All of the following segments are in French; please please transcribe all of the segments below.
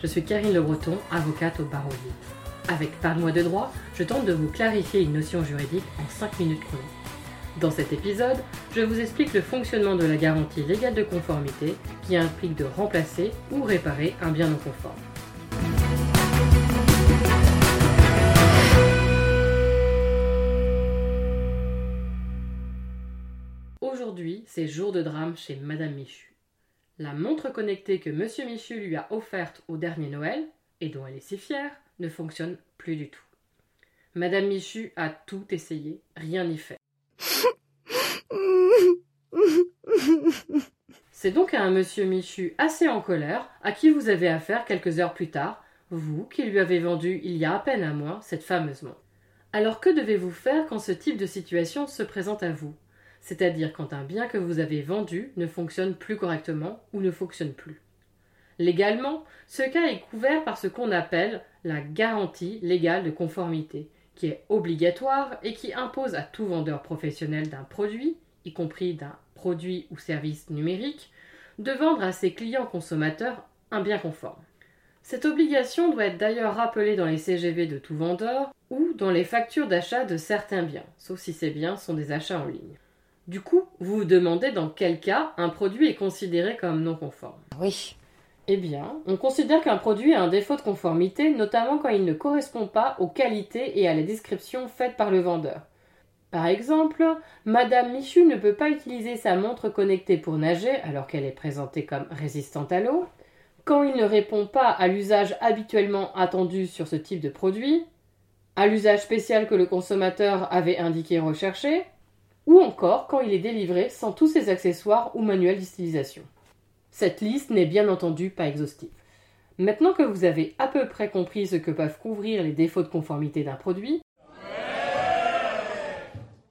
je suis Karine Le Breton, avocate au barreau. Avec Parle-moi de droit, je tente de vous clarifier une notion juridique en 5 minutes chrono. Dans cet épisode, je vous explique le fonctionnement de la garantie légale de conformité qui implique de remplacer ou réparer un bien non conforme. Aujourd'hui, c'est jour de drame chez Madame Michu. La montre connectée que Monsieur Michu lui a offerte au dernier Noël, et dont elle est si fière, ne fonctionne plus du tout. Madame Michu a tout essayé, rien n'y fait. C'est donc à un monsieur Michu assez en colère à qui vous avez affaire quelques heures plus tard, vous qui lui avez vendu il y a à peine un mois cette fameuse montre. Alors que devez-vous faire quand ce type de situation se présente à vous? C'est-à-dire quand un bien que vous avez vendu ne fonctionne plus correctement ou ne fonctionne plus. Légalement, ce cas est couvert par ce qu'on appelle la garantie légale de conformité, qui est obligatoire et qui impose à tout vendeur professionnel d'un produit, y compris d'un produit ou service numérique, de vendre à ses clients consommateurs un bien conforme. Cette obligation doit être d'ailleurs rappelée dans les CGV de tout vendeur ou dans les factures d'achat de certains biens, sauf si ces biens sont des achats en ligne. Du coup, vous vous demandez dans quel cas un produit est considéré comme non conforme. Oui. Eh bien, on considère qu'un produit a un défaut de conformité, notamment quand il ne correspond pas aux qualités et à la description faites par le vendeur. Par exemple, Madame Michu ne peut pas utiliser sa montre connectée pour nager alors qu'elle est présentée comme résistante à l'eau, quand il ne répond pas à l'usage habituellement attendu sur ce type de produit, à l'usage spécial que le consommateur avait indiqué rechercher, ou encore quand il est délivré sans tous ses accessoires ou manuels d'utilisation. Cette liste n'est bien entendu pas exhaustive. Maintenant que vous avez à peu près compris ce que peuvent couvrir les défauts de conformité d'un produit,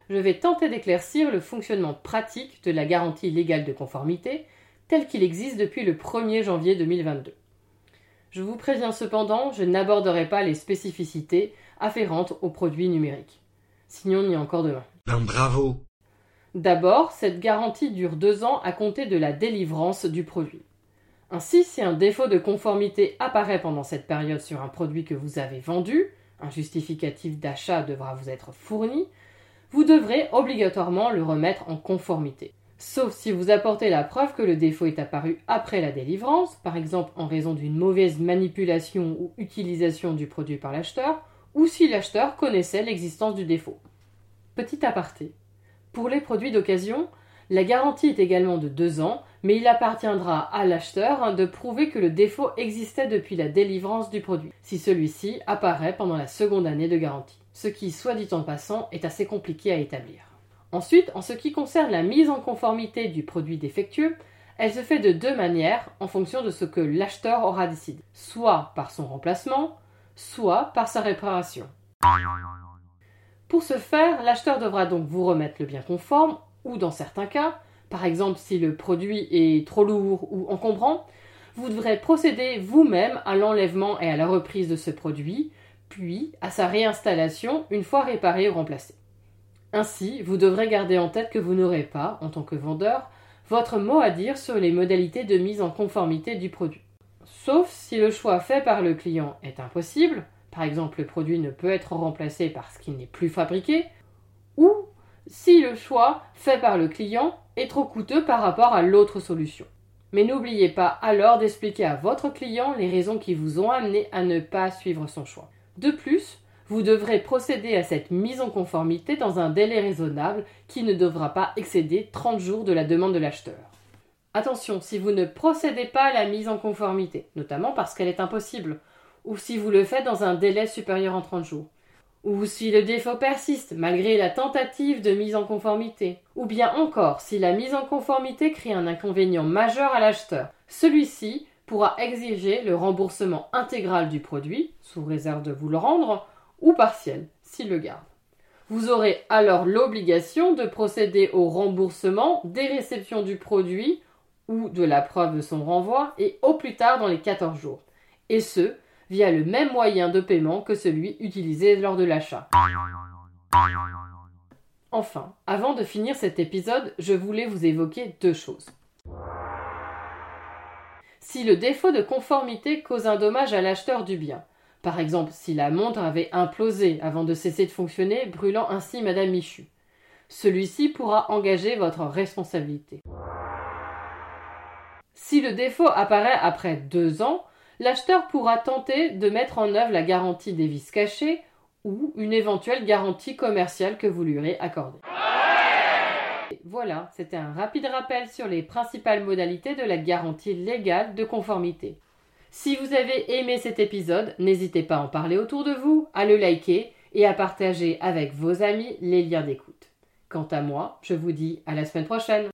je vais tenter d'éclaircir le fonctionnement pratique de la garantie légale de conformité tel qu'il existe depuis le 1er janvier 2022. Je vous préviens cependant, je n'aborderai pas les spécificités afférentes aux produits numériques. Sinon, a encore demain. Bravo D'abord, cette garantie dure deux ans à compter de la délivrance du produit. Ainsi, si un défaut de conformité apparaît pendant cette période sur un produit que vous avez vendu, un justificatif d'achat devra vous être fourni, vous devrez obligatoirement le remettre en conformité. Sauf si vous apportez la preuve que le défaut est apparu après la délivrance, par exemple en raison d'une mauvaise manipulation ou utilisation du produit par l'acheteur, ou si l'acheteur connaissait l'existence du défaut. Petit aparté. Pour les produits d'occasion, la garantie est également de deux ans, mais il appartiendra à l'acheteur de prouver que le défaut existait depuis la délivrance du produit, si celui-ci apparaît pendant la seconde année de garantie. Ce qui, soit dit en passant, est assez compliqué à établir. Ensuite, en ce qui concerne la mise en conformité du produit défectueux, elle se fait de deux manières en fonction de ce que l'acheteur aura décidé, soit par son remplacement, soit par sa réparation. Pour ce faire, l'acheteur devra donc vous remettre le bien conforme, ou dans certains cas, par exemple si le produit est trop lourd ou encombrant, vous devrez procéder vous-même à l'enlèvement et à la reprise de ce produit, puis à sa réinstallation une fois réparé ou remplacé. Ainsi, vous devrez garder en tête que vous n'aurez pas, en tant que vendeur, votre mot à dire sur les modalités de mise en conformité du produit. Sauf si le choix fait par le client est impossible, par exemple le produit ne peut être remplacé parce qu'il n'est plus fabriqué, ou si le choix fait par le client est trop coûteux par rapport à l'autre solution. Mais n'oubliez pas alors d'expliquer à votre client les raisons qui vous ont amené à ne pas suivre son choix. De plus, vous devrez procéder à cette mise en conformité dans un délai raisonnable qui ne devra pas excéder 30 jours de la demande de l'acheteur. Attention, si vous ne procédez pas à la mise en conformité, notamment parce qu'elle est impossible, ou si vous le faites dans un délai supérieur en 30 jours, ou si le défaut persiste malgré la tentative de mise en conformité, ou bien encore si la mise en conformité crée un inconvénient majeur à l'acheteur, celui-ci pourra exiger le remboursement intégral du produit, sous réserve de vous le rendre, ou partiel, s'il le garde. Vous aurez alors l'obligation de procéder au remboursement des réceptions du produit ou de la preuve de son renvoi et au plus tard dans les 14 jours. Et ce, via le même moyen de paiement que celui utilisé lors de l'achat. Enfin, avant de finir cet épisode, je voulais vous évoquer deux choses. Si le défaut de conformité cause un dommage à l'acheteur du bien, par exemple si la montre avait implosé avant de cesser de fonctionner, brûlant ainsi Madame Michu, celui-ci pourra engager votre responsabilité. Si le défaut apparaît après deux ans, l'acheteur pourra tenter de mettre en œuvre la garantie des vis cachées ou une éventuelle garantie commerciale que vous lui aurez accordée. Voilà, c'était un rapide rappel sur les principales modalités de la garantie légale de conformité. Si vous avez aimé cet épisode, n'hésitez pas à en parler autour de vous, à le liker et à partager avec vos amis les liens d'écoute. Quant à moi, je vous dis à la semaine prochaine.